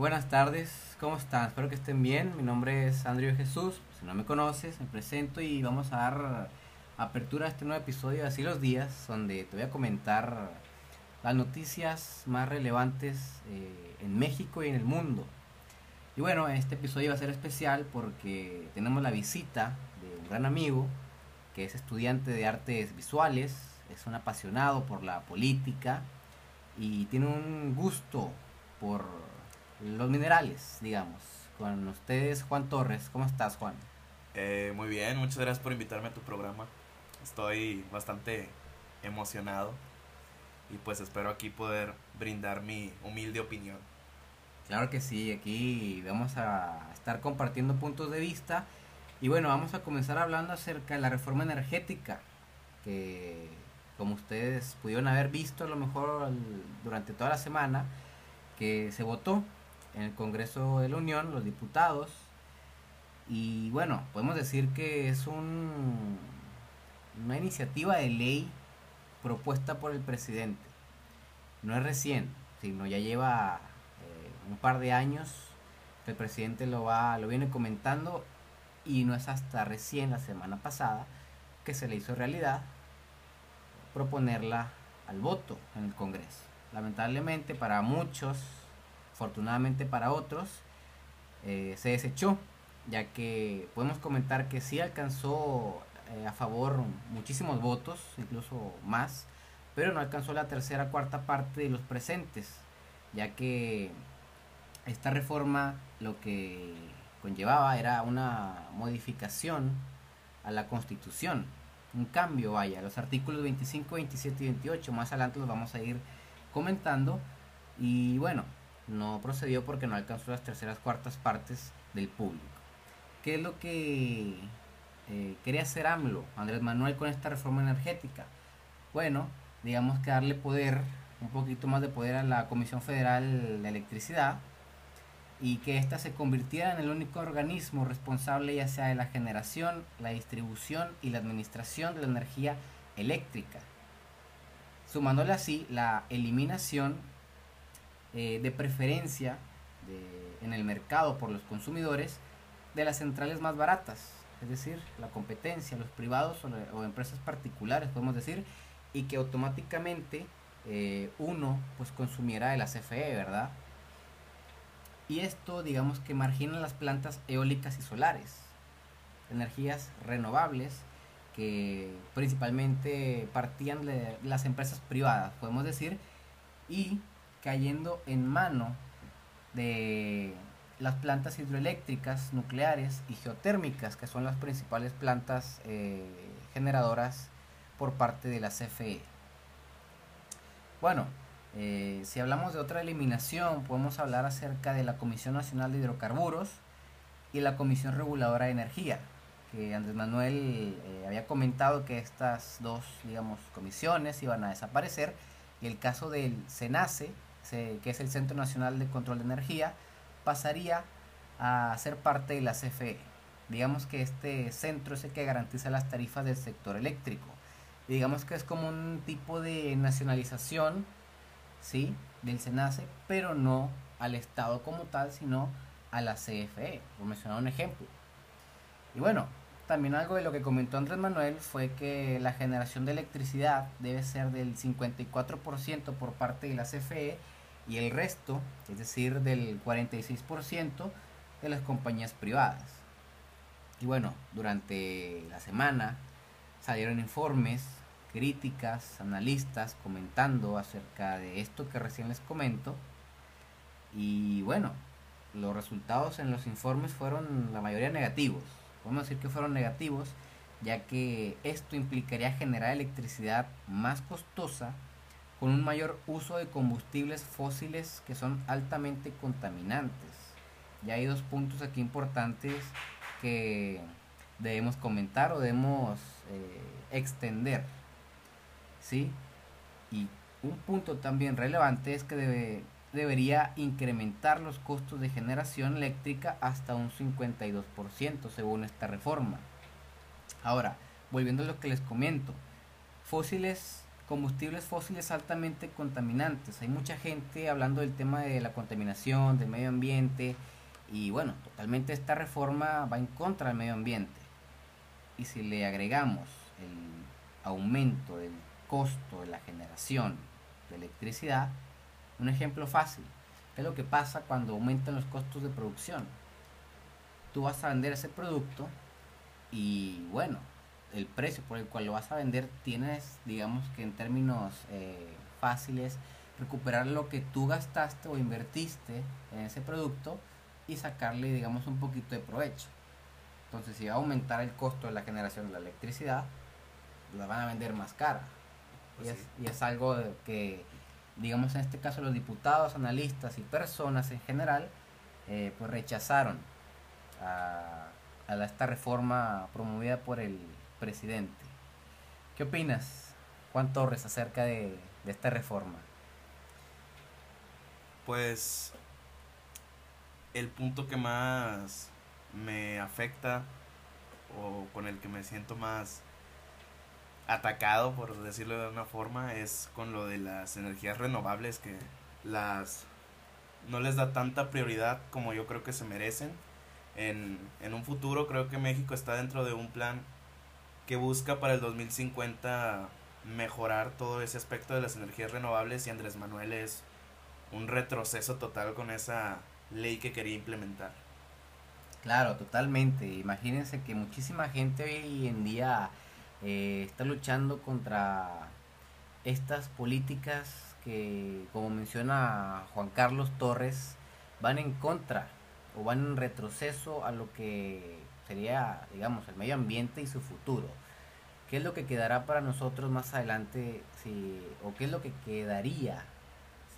Buenas tardes, ¿cómo están? Espero que estén bien. Mi nombre es Andrew Jesús. Si no me conoces, me presento y vamos a dar apertura a este nuevo episodio de Así los Días, donde te voy a comentar las noticias más relevantes eh, en México y en el mundo. Y bueno, este episodio va a ser especial porque tenemos la visita de un gran amigo que es estudiante de artes visuales, es un apasionado por la política y tiene un gusto por los minerales, digamos. Con ustedes, Juan Torres. ¿Cómo estás, Juan? Eh, muy bien, muchas gracias por invitarme a tu programa. Estoy bastante emocionado y pues espero aquí poder brindar mi humilde opinión. Claro que sí, aquí vamos a estar compartiendo puntos de vista y bueno, vamos a comenzar hablando acerca de la reforma energética que como ustedes pudieron haber visto a lo mejor durante toda la semana que se votó en el Congreso de la Unión, los diputados, y bueno, podemos decir que es un, una iniciativa de ley propuesta por el presidente. No es recién, sino ya lleva eh, un par de años que el presidente lo va, lo viene comentando y no es hasta recién la semana pasada que se le hizo realidad proponerla al voto en el Congreso. Lamentablemente para muchos afortunadamente para otros, eh, se desechó, ya que podemos comentar que sí alcanzó eh, a favor muchísimos votos, incluso más, pero no alcanzó la tercera cuarta parte de los presentes, ya que esta reforma lo que conllevaba era una modificación a la constitución, un cambio, vaya, los artículos 25, 27 y 28, más adelante los vamos a ir comentando, y bueno, no procedió porque no alcanzó las terceras cuartas partes del público. ¿Qué es lo que eh, quería hacer AMLO, Andrés Manuel, con esta reforma energética? Bueno, digamos que darle poder, un poquito más de poder a la Comisión Federal de Electricidad y que ésta se convirtiera en el único organismo responsable ya sea de la generación, la distribución y la administración de la energía eléctrica, sumándole así la eliminación eh, de preferencia en el mercado por los consumidores de las centrales más baratas, es decir, la competencia, los privados o, empresas particulares, podemos decir, y que automáticamente eh, uno pues consumiera de la CFE, ¿verdad? Y esto digamos que margina las plantas eólicas y solares, energías renovables que principalmente partían de las empresas privadas, podemos decir, y cayendo en mano de las plantas hidroeléctricas, nucleares y geotérmicas, que son las principales plantas eh, generadoras por parte de la CFE. Bueno, eh, si hablamos de otra eliminación, podemos hablar acerca de la Comisión Nacional de Hidrocarburos y la Comisión Reguladora de Energía, que Andrés Manuel eh, había comentado que estas dos, digamos, comisiones iban a desaparecer, y el caso del SENACE, que es el Centro Nacional de Control de Energía, pasaría a ser parte de la CFE. Digamos que este centro es el que garantiza las tarifas del sector eléctrico. Digamos que es como un tipo de nacionalización, ¿sí? Del SENACE, pero no al Estado como tal, sino a la CFE, por mencionar un ejemplo. Y bueno, también algo de lo que comentó Andrés Manuel fue que la generación de electricidad debe ser del 54% por parte de la CFE y el resto, es decir, del 46% de las compañías privadas. Y bueno, durante la semana salieron informes, críticas, analistas comentando acerca de esto que recién les comento. Y bueno, los resultados en los informes fueron la mayoría negativos. Podemos decir que fueron negativos, ya que esto implicaría generar electricidad más costosa con un mayor uso de combustibles fósiles que son altamente contaminantes. Ya hay dos puntos aquí importantes que debemos comentar o debemos eh, extender. ¿sí? Y un punto también relevante es que debe, debería incrementar los costos de generación eléctrica hasta un 52% según esta reforma. Ahora, volviendo a lo que les comento, fósiles combustibles fósiles altamente contaminantes. Hay mucha gente hablando del tema de la contaminación, del medio ambiente, y bueno, totalmente esta reforma va en contra del medio ambiente. Y si le agregamos el aumento del costo de la generación de electricidad, un ejemplo fácil, ¿qué es lo que pasa cuando aumentan los costos de producción? Tú vas a vender ese producto y bueno, el precio por el cual lo vas a vender tienes, digamos que en términos eh, fáciles, recuperar lo que tú gastaste o invertiste en ese producto y sacarle, digamos, un poquito de provecho. Entonces, si va a aumentar el costo de la generación de la electricidad, la van a vender más cara. y, pues es, y, es, algo que, digamos, en este caso los diputados, analistas y personas en general, eh, pues rechazaron a, a esta reforma promovida por el presidente. ¿Qué opinas, Juan Torres, acerca de, esta reforma? Pues el punto que más me afecta o con el que me siento más atacado, por decirlo de una forma, es con lo de las energías renovables que las no les da tanta prioridad como yo creo que se merecen. En, en un futuro creo que México está dentro de un plan que busca para el 2050 mejorar todo ese aspecto de las energías renovables y Andrés Manuel es un retroceso total con esa ley que quería implementar. Claro, totalmente. Imagínense que muchísima gente hoy en día eh, está luchando contra estas políticas que, como menciona Juan Carlos Torres, van en contra o van en retroceso a lo que sería, digamos, el medio ambiente y su futuro. ¿Qué es lo que quedará para nosotros más adelante si, o qué es lo que quedaría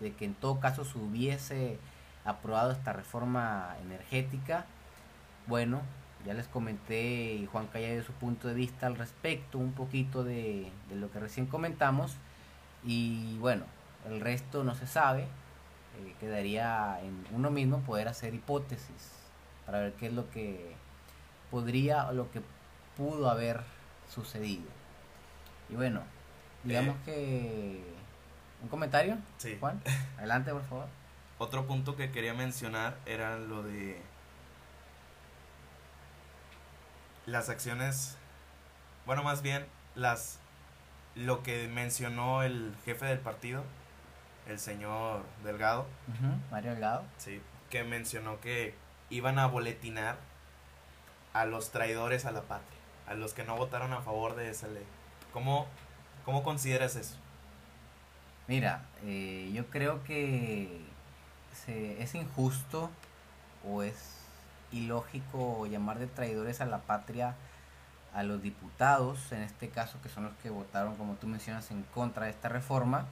de que en todo caso se hubiese aprobado esta reforma energética? Bueno, ya les comenté y Juan Calla dio su punto de vista al respecto, un poquito de, de lo que recién comentamos. Y bueno, el resto no se sabe. Eh, quedaría en uno mismo poder hacer hipótesis para ver qué es lo que podría o lo que pudo haber sucedido. Y bueno, digamos eh. que... ¿Un comentario? Sí. Juan, adelante por favor. Otro punto que quería mencionar era lo de las acciones, bueno, más bien las lo que mencionó el jefe del partido, el señor Delgado. Mario Delgado. Sí, que mencionó que iban a boletinar a los traidores a la patria, a los que no votaron a favor de esa ley. ¿Cómo, cómo consideras eso? Mira, eh, yo creo que se, es injusto o es ilógico llamar de traidores a la patria a los diputados, en este caso que son los que votaron, como tú mencionas, en contra de esta reforma,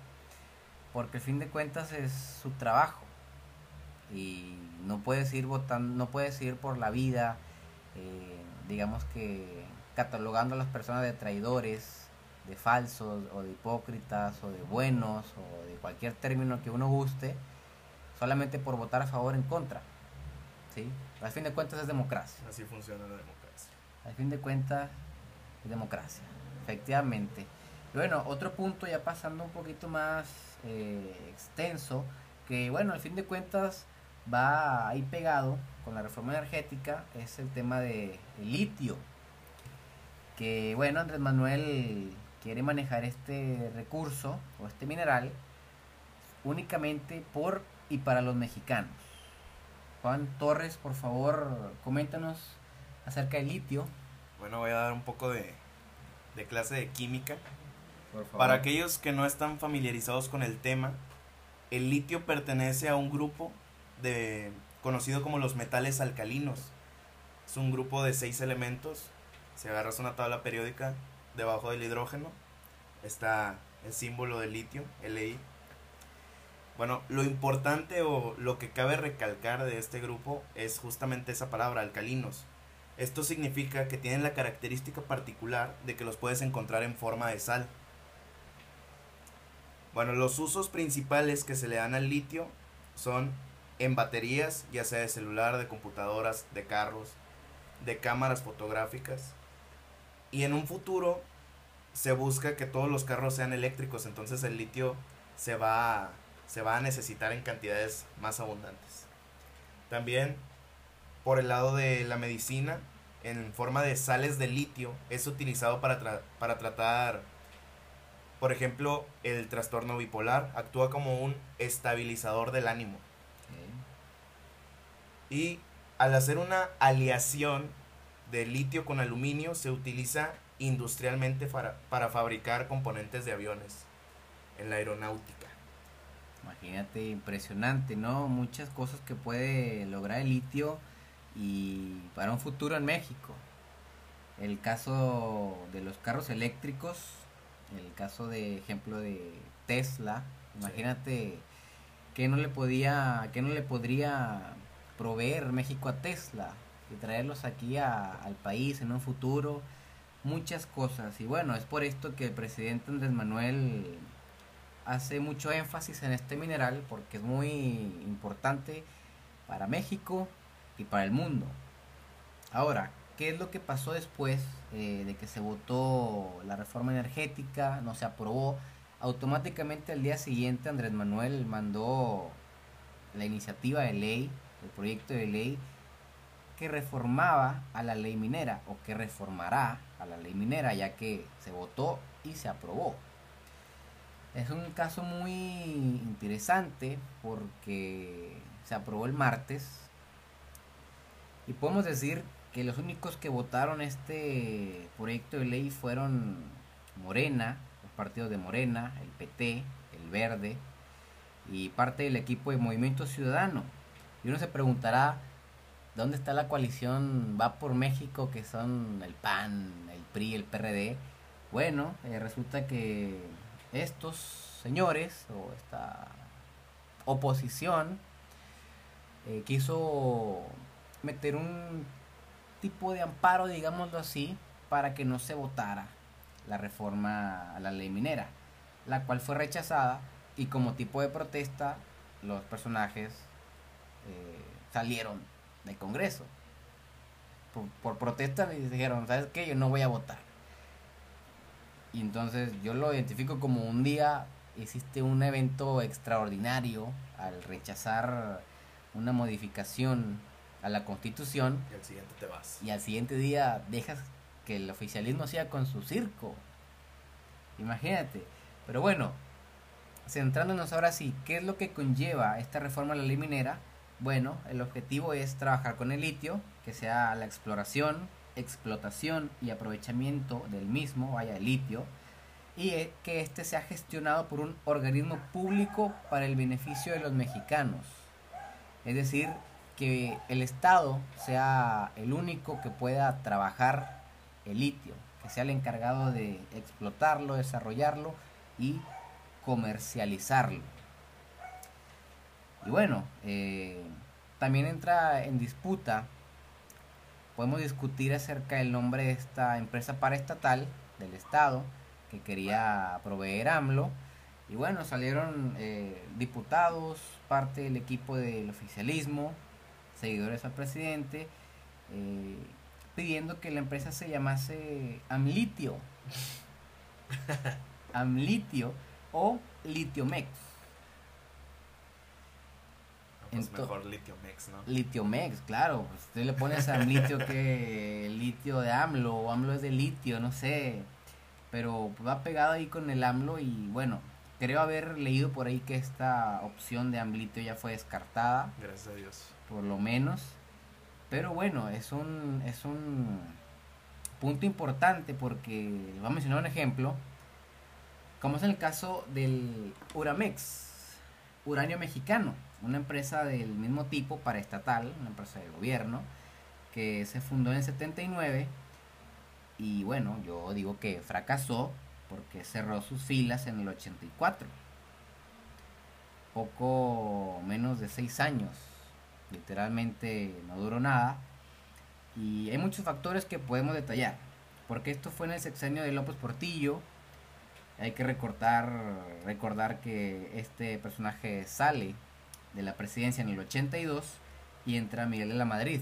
porque al fin de cuentas es su trabajo y no puedes ir votando, no puedes ir por la vida eh, digamos que catalogando a las personas de traidores, de falsos o de hipócritas o de buenos o de cualquier término que uno guste, solamente por votar a favor o en contra. ¿sí? Al fin de cuentas es democracia. Así funciona la democracia. Al fin de cuentas es democracia, efectivamente. bueno, otro punto ya pasando un poquito más eh, extenso, que bueno, al fin de cuentas va ahí pegado con la reforma energética es el tema de litio. Que bueno, Andrés Manuel quiere manejar este recurso o este mineral únicamente por y para los mexicanos. Juan Torres, por favor, coméntanos acerca del litio. Bueno, voy a dar un poco de, de clase de química. Para aquellos que no están familiarizados con el tema, el litio pertenece a un grupo de conocido como los metales alcalinos. Es un grupo de seis elementos. Si agarras una tabla periódica debajo del hidrógeno, está el símbolo de litio, Li. Bueno, lo importante o lo que cabe recalcar de este grupo es justamente esa palabra, alcalinos. Esto significa que tienen la característica particular de que los puedes encontrar en forma de sal. Bueno, los usos principales que se le dan al litio son en baterías, ya sea de celular, de computadoras, de carros, de cámaras fotográficas. Y en un futuro se busca que todos los carros sean eléctricos, entonces el litio se va, se va a necesitar en cantidades más abundantes. También por el lado de la medicina, en forma de sales de litio, es utilizado para, para tratar, por ejemplo, el trastorno bipolar, actúa como un estabilizador del ánimo. Y al hacer una aleación de litio con aluminio, se utiliza industrialmente para, para fabricar componentes de aviones en la aeronáutica. Imagínate, impresionante, ¿no? Muchas cosas que puede lograr el litio y para un futuro en México. El caso de los carros eléctricos, el caso de ejemplo de Tesla, imagínate que no le podía, que no le podría proveer México a Tesla y traerlos aquí al país en un futuro muchas cosas. Y bueno, es por esto que el presidente Andrés Manuel hace mucho énfasis en este mineral porque es muy importante para México y para el mundo. Ahora, ¿qué es lo que pasó después eh, de que se votó la reforma energética? No se aprobó. Automáticamente al día siguiente Andrés Manuel mandó la iniciativa de ley, el proyecto de ley que reformaba a la ley minera o que reformará a la ley minera ya que se votó y se aprobó. Es un caso muy interesante porque se aprobó el martes y podemos decir que los únicos que votaron este proyecto de ley fueron Morena, los partidos de Morena, el PT, el Verde y parte del equipo de Movimiento Ciudadano. Y uno se preguntará, ¿Dónde está la coalición Va por México, que son el PAN, el PRI, el PRD? Bueno, eh, resulta que estos señores o esta oposición eh, quiso meter un tipo de amparo, digámoslo así, para que no se votara la reforma a la ley minera, la cual fue rechazada y como tipo de protesta los personajes eh, salieron del Congreso. Por, protesta y dijeron, ¿sabes qué? Yo no voy a votar. Y entonces yo lo identifico como un día hiciste un evento extraordinario al rechazar una modificación a la constitución. Y al siguiente te vas. Y al siguiente día dejas que el oficialismo siga con su circo. Imagínate. Pero bueno, centrándonos ahora sí, ¿qué es lo que conlleva esta reforma a la ley minera? Bueno, el objetivo es trabajar con el litio, que sea la exploración, explotación y aprovechamiento del mismo, vaya, el litio, y e, que éste sea gestionado por un organismo público para el beneficio de los mexicanos. Es decir, que el Estado sea el único que pueda trabajar el litio, que sea el encargado de explotarlo, desarrollarlo y comercializarlo. Y bueno, eh, también entra en disputa, podemos discutir acerca del nombre de esta empresa paraestatal del Estado que quería proveer AMLO. Y bueno, salieron eh, diputados, parte del equipo del oficialismo, seguidores al presidente, eh, pidiendo que la empresa se llamase Amlitio. Amlitio o Litiomex. Pues mejor Litiomex, ¿no? Litiomex, claro. Pues tú le pones a litio que litio de AMLO o AMLO es de litio, no sé. Pero va pegado ahí con el AMLO y bueno, creo haber leído por ahí que esta opción de AMLitio ya fue descartada. Gracias a Dios. Por lo menos. Pero bueno, es un, es un punto importante porque voy a mencionar un ejemplo. Como es el caso del Uramex, uranio mexicano una empresa del mismo tipo paraestatal, una empresa de gobierno, que se fundó en el 79 y bueno, yo digo que fracasó porque cerró sus filas en el 84. Poco menos de seis años, literalmente no duró nada. Y hay muchos factores que podemos detallar, porque esto fue en el sexenio de López Portillo. Hay que recortar, recordar que este personaje sale de la presidencia en el 82 y entra Miguel de la Madrid.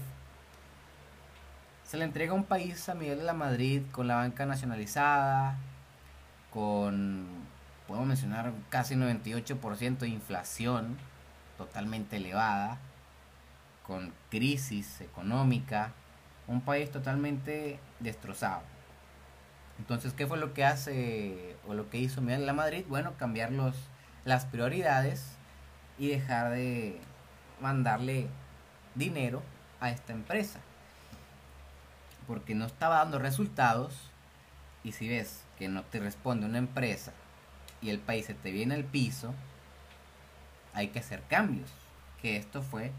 Se le entrega un país a Miguel de la Madrid con la banca nacionalizada, con, podemos mencionar, casi 98% de inflación totalmente elevada, con crisis económica, un país totalmente destrozado. Entonces, ¿qué fue lo que hace o lo que hizo Miguel la Madrid? Bueno, cambiar los, las prioridades y dejar de mandarle dinero a esta empresa. Porque no estaba dando resultados y si ves que no te responde una empresa y el país se te viene al piso, hay que hacer cambios. Que esto fue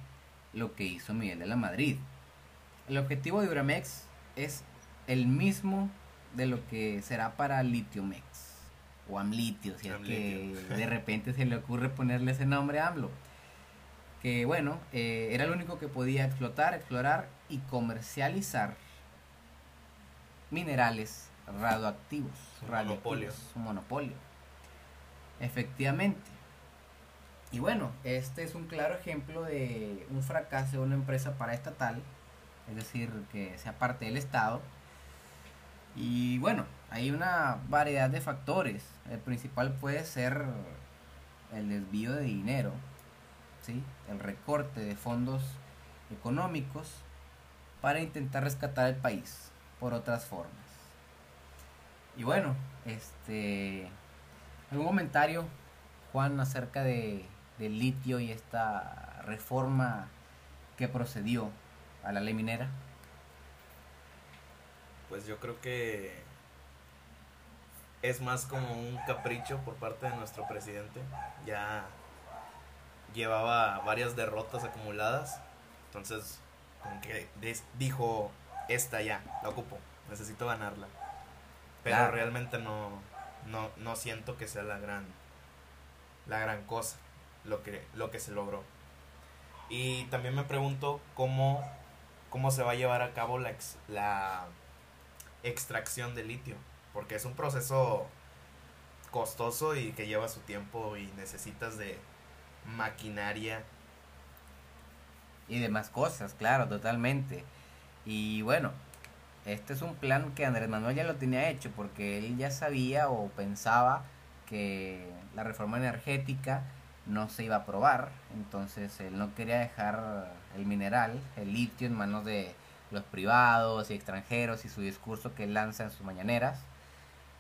lo que hizo Miguel de la Madrid. El objetivo de Uramex es el mismo de lo que será para Litiomex o Amlitio, si es que de repente se le ocurre ponerle ese nombre a AMLO. Que bueno, eh, era el único que podía explotar, explorar y comercializar minerales radioactivos. Un monopolio. Un monopolio. Efectivamente. Y bueno, este es un claro ejemplo de un fracaso de una empresa paraestatal, es decir, que sea parte del Estado. Y bueno, hay una variedad de factores. El principal puede ser el desvío de dinero, ¿sí? el recorte de fondos económicos para intentar rescatar el país por otras formas. Y bueno, este algún comentario Juan acerca de del litio y esta reforma que procedió a la ley minera? Pues yo creo que es más como un capricho por parte de nuestro presidente. Ya llevaba varias derrotas acumuladas. Entonces, como que dijo, esta ya, la ocupo, necesito ganarla. Pero realmente no, no, no siento que sea la gran, la gran cosa lo que, lo que se logró. Y también me pregunto cómo, cómo se va a llevar a cabo la, la extracción de litio, porque es un proceso costoso y que lleva su tiempo y necesitas de maquinaria. Y demás cosas, claro, totalmente. Y bueno, este es un plan que Andrés Manuel ya lo tenía hecho porque él ya sabía o pensaba que la reforma energética no se iba a probar, entonces él no quería dejar el mineral, el litio, en manos de los privados y extranjeros y su discurso que él lanza en sus mañaneras.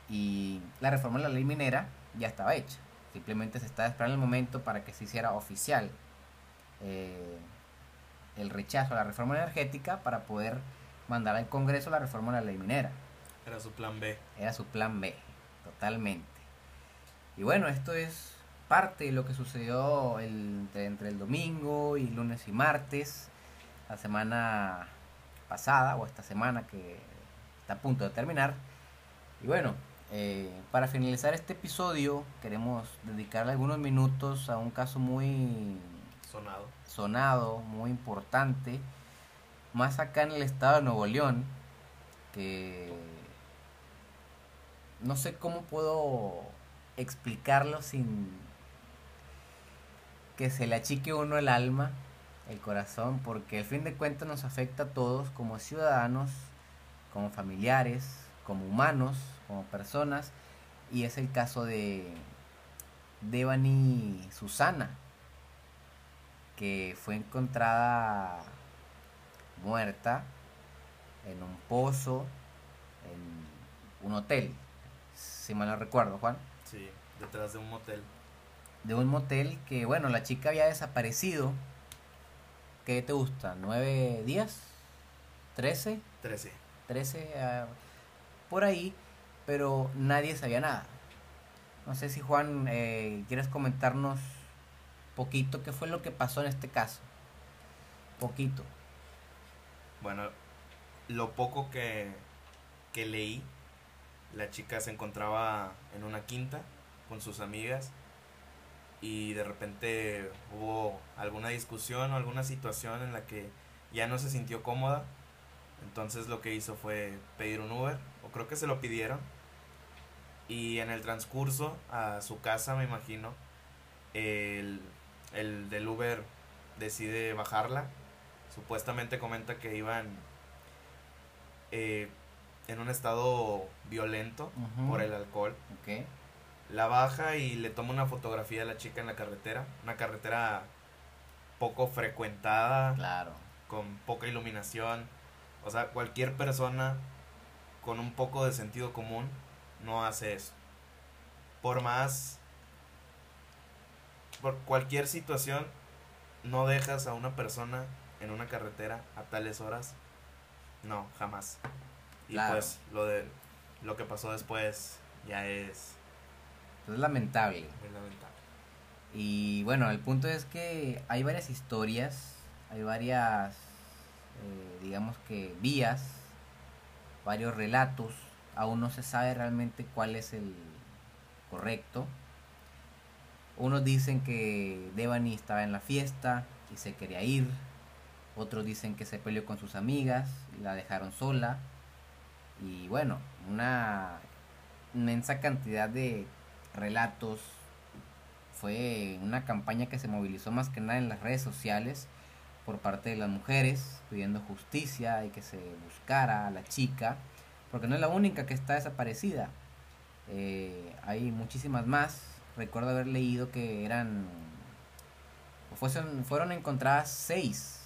Y la reforma de la ley minera ya estaba hecha, simplemente se estaba esperando el momento para que se hiciera oficial eh, el rechazo a la reforma energética para poder mandar al Congreso la reforma de la ley minera. Era su plan B. Era su plan B, totalmente. Y bueno, esto es parte de lo que sucedió entre el domingo y lunes y martes, la semana pasada o esta semana que está a punto de terminar. Y bueno, eh, para finalizar este episodio queremos dedicarle algunos minutos a un caso muy sonado, sonado muy importante, más acá en el estado de Nuevo León, que no sé cómo puedo explicarlo sin que se le achique uno el alma, el corazón, porque al fin de cuentas nos afecta a todos como ciudadanos, como familiares, como humanos, como personas, y es el caso de Devani Susana, que fue encontrada muerta en un pozo, en un hotel, si mal no recuerdo, Juan. Sí, detrás de un motel de un motel que, bueno, la chica había desaparecido. ¿Qué te gusta? ¿Nueve días? ¿Trece? Trece. Trece, ah, por ahí, pero nadie sabía nada. No sé si Juan, eh, quieres comentarnos poquito qué fue lo que pasó en este caso. Poquito. Bueno, lo poco que, que leí, la chica se encontraba en una quinta con sus amigas y de repente hubo alguna discusión o alguna situación en la que ya no se sintió cómoda. Entonces lo que hizo fue pedir un Uber, o creo que se lo pidieron. Y en el transcurso a su casa, me imagino, el, el del Uber decide bajarla. Supuestamente comenta que iban eh, en un estado violento por el alcohol. La baja y le toma una fotografía de la chica en la carretera. Una carretera poco frecuentada. Claro. Con poca iluminación. O sea, cualquier persona con un poco de sentido común no hace eso. Por más... Por cualquier situación, no dejas a una persona en una carretera a tales horas. No, jamás. Y pues lo de lo que pasó después ya es es lamentable. lamentable. Y bueno, el punto es que hay varias historias, hay varias eh, digamos que vías, varios relatos, aún no se sabe realmente cuál es el correcto. Unos dicen que Devani estaba en la fiesta y se quería ir. Otros dicen que se peleó con sus amigas y la dejaron sola. Y bueno, una inmensa cantidad de relatos. Fue una campaña que se movilizó más que nada en las redes sociales por parte de las mujeres pidiendo justicia y que se buscara a la chica, porque no es la única que está desaparecida. Eh, hay muchísimas más. Recuerdo haber leído que eran, fueron, fueron encontradas seis,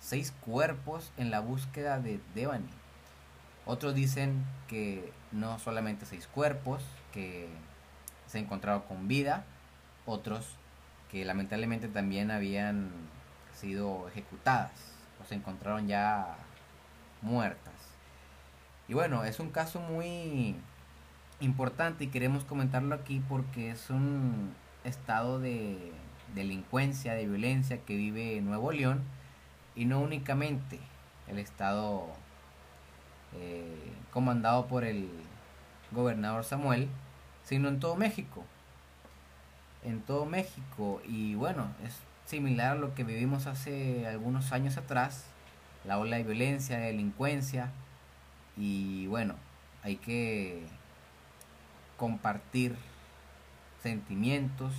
seis cuerpos en la búsqueda de Devani. Otros dicen que no solamente seis cuerpos, que se encontraron con vida, otros que lamentablemente también habían sido ejecutadas o se encontraron ya muertas. Y bueno, es un caso muy importante y queremos comentarlo aquí porque es un estado de delincuencia, de violencia que vive Nuevo León y no únicamente el estado eh, comandado por el gobernador Samuel, sino en todo México. En todo México. Y bueno, es similar a lo que vivimos hace algunos años atrás, la ola de violencia, de delincuencia, y bueno, hay que compartir sentimientos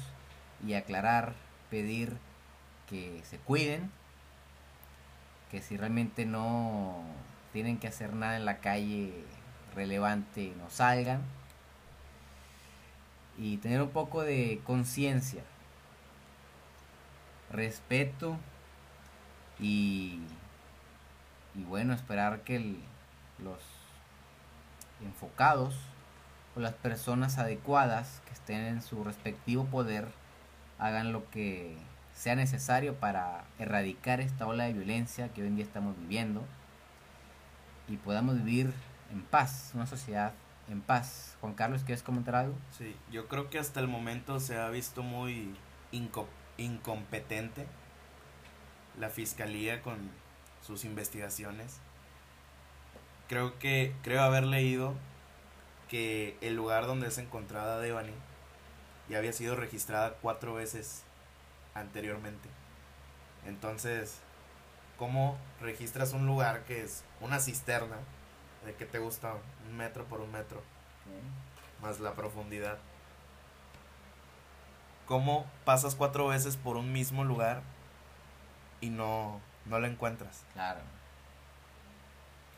y aclarar, pedir que se cuiden, que si realmente no tienen que hacer nada en la calle relevante, no salgan, y tener un poco de conciencia respeto y, y bueno, esperar que los enfocados o las personas adecuadas que estén en su respectivo poder hagan lo que sea necesario para erradicar esta ola de violencia que hoy en día estamos viviendo y podamos vivir en paz, una sociedad en paz. Juan Carlos, ¿quieres comentar algo? Sí, yo creo que hasta el momento se ha visto muy incompetente la fiscalía con sus investigaciones. Creo que creo haber leído que el lugar donde es encontrada Devani ya había sido registrada cuatro veces anteriormente. Entonces, ¿cómo registras un lugar que es una cisterna de que te gusta un metro por un metro? Más la profundidad cómo pasas cuatro veces por un mismo lugar y no, no lo encuentras. Claro.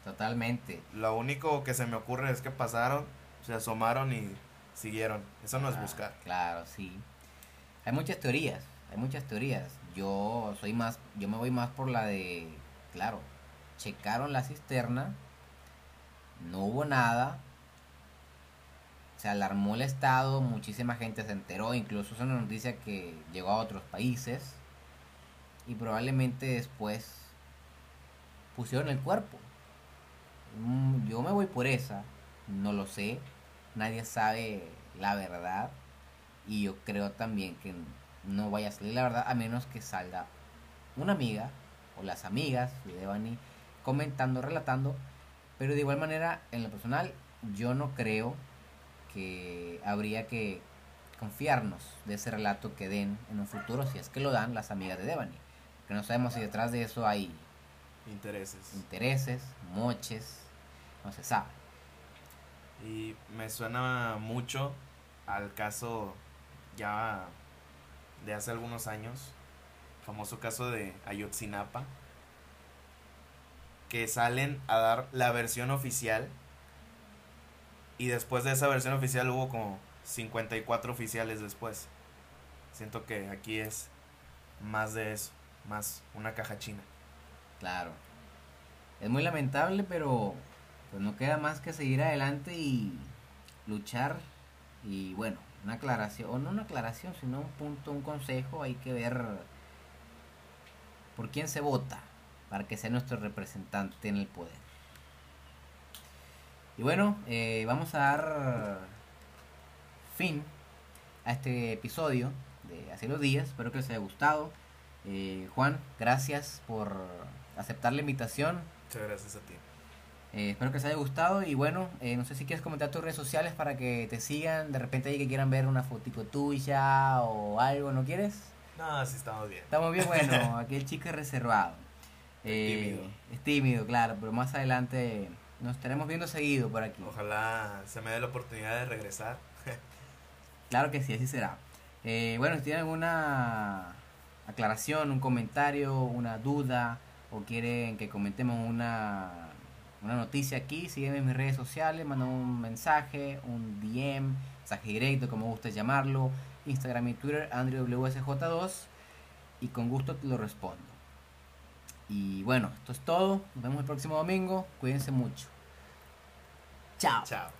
Totalmente. Lo único que se me ocurre es que pasaron, se asomaron y siguieron. Eso no es buscar. Claro, sí. Hay muchas teorías, hay muchas teorías. Yo soy más, yo me voy más por la de, claro, checaron la cisterna, no hubo nada, se alarmó el Estado, muchísima gente se enteró, incluso es una noticia que llegó a otros países y probablemente después pusieron el cuerpo. Mm, yo me voy por esa, no lo sé, nadie sabe la verdad y yo creo también que no vaya a salir la verdad a menos que salga una amiga o las amigas comentando, relatando, pero de igual manera en lo personal yo no creo que habría que confiarnos de ese relato que den en un futuro, si es que lo dan las amigas de Devani. Que no sabemos si detrás de eso hay intereses, intereses, moches, no se sabe. Y me suena mucho al caso ya de hace algunos años, famoso caso de Ayotzinapa, que salen a dar la versión oficial. Y después de esa versión oficial hubo como 54 oficiales después. Siento que aquí es más de eso, más una caja china. Claro. Es muy lamentable, pero pues no queda más que seguir adelante y luchar. Y bueno, una aclaración, o no una aclaración, sino un punto, un consejo, hay que ver por quién se vota para que sea nuestro representante en el poder. Y bueno, eh, vamos a dar fin a este episodio de hace los días. Espero que les haya gustado. Eh, Juan, gracias por aceptar la invitación. Muchas gracias a ti. Eh, espero que les haya gustado y bueno, no sé si quieres comentar tus redes sociales para que te sigan. De repente hay que quieran ver una fotico tuya o algo, ¿no quieres? No, sí estamos bien. Estamos bien, bueno, aquí el chico es reservado. Es tímido. Es tímido, claro, pero más adelante nos estaremos viendo seguido por aquí. Ojalá se me dé la oportunidad de regresar. claro que sí, así será. Eh, bueno, si tienen alguna aclaración, un comentario, una duda o quieren que comentemos una, una noticia aquí, sígueme en mis redes sociales, manda un mensaje, un DM, mensaje directo, como guste llamarlo, Instagram y Twitter, AndrewWSJ2 y con gusto te lo respondo. Y bueno, esto es todo. Nos vemos el próximo domingo. Cuídense mucho. Chao. Chao.